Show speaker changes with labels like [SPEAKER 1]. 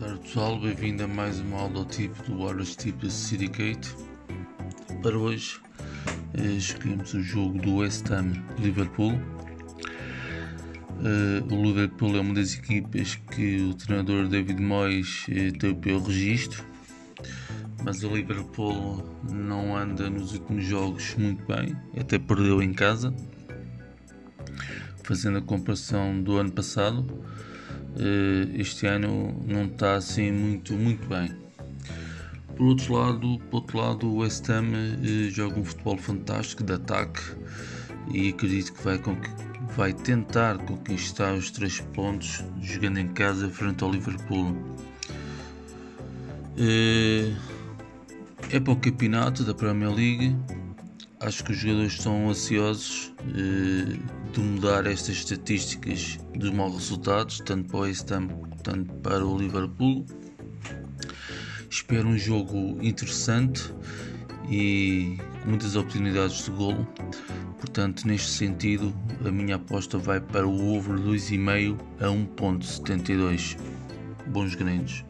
[SPEAKER 1] pessoal, bem-vindo a mais uma aula tipo do Wireless Tip Syndicate. Para hoje eh, escolhemos o jogo do West Ham Liverpool. Eh, o Liverpool é uma das equipas que o treinador David Moyes tem o pior registro, mas o Liverpool não anda nos últimos jogos muito bem, até perdeu em casa. Fazendo a comparação do ano passado, este ano não está assim muito, muito bem. Por outro lado, por outro lado o West Ham eh, joga um futebol fantástico de ataque e acredito que vai, vai tentar conquistar os três pontos jogando em casa frente ao Liverpool. Eh, é para o campeonato da Premier League. Acho que os jogadores estão ansiosos de mudar estas estatísticas dos maus resultados, tanto para o West Ham quanto para o Liverpool. Espero um jogo interessante e com muitas oportunidades de golo. Portanto, neste sentido, a minha aposta vai para o over 2,5 a 1.72. Bons grandes.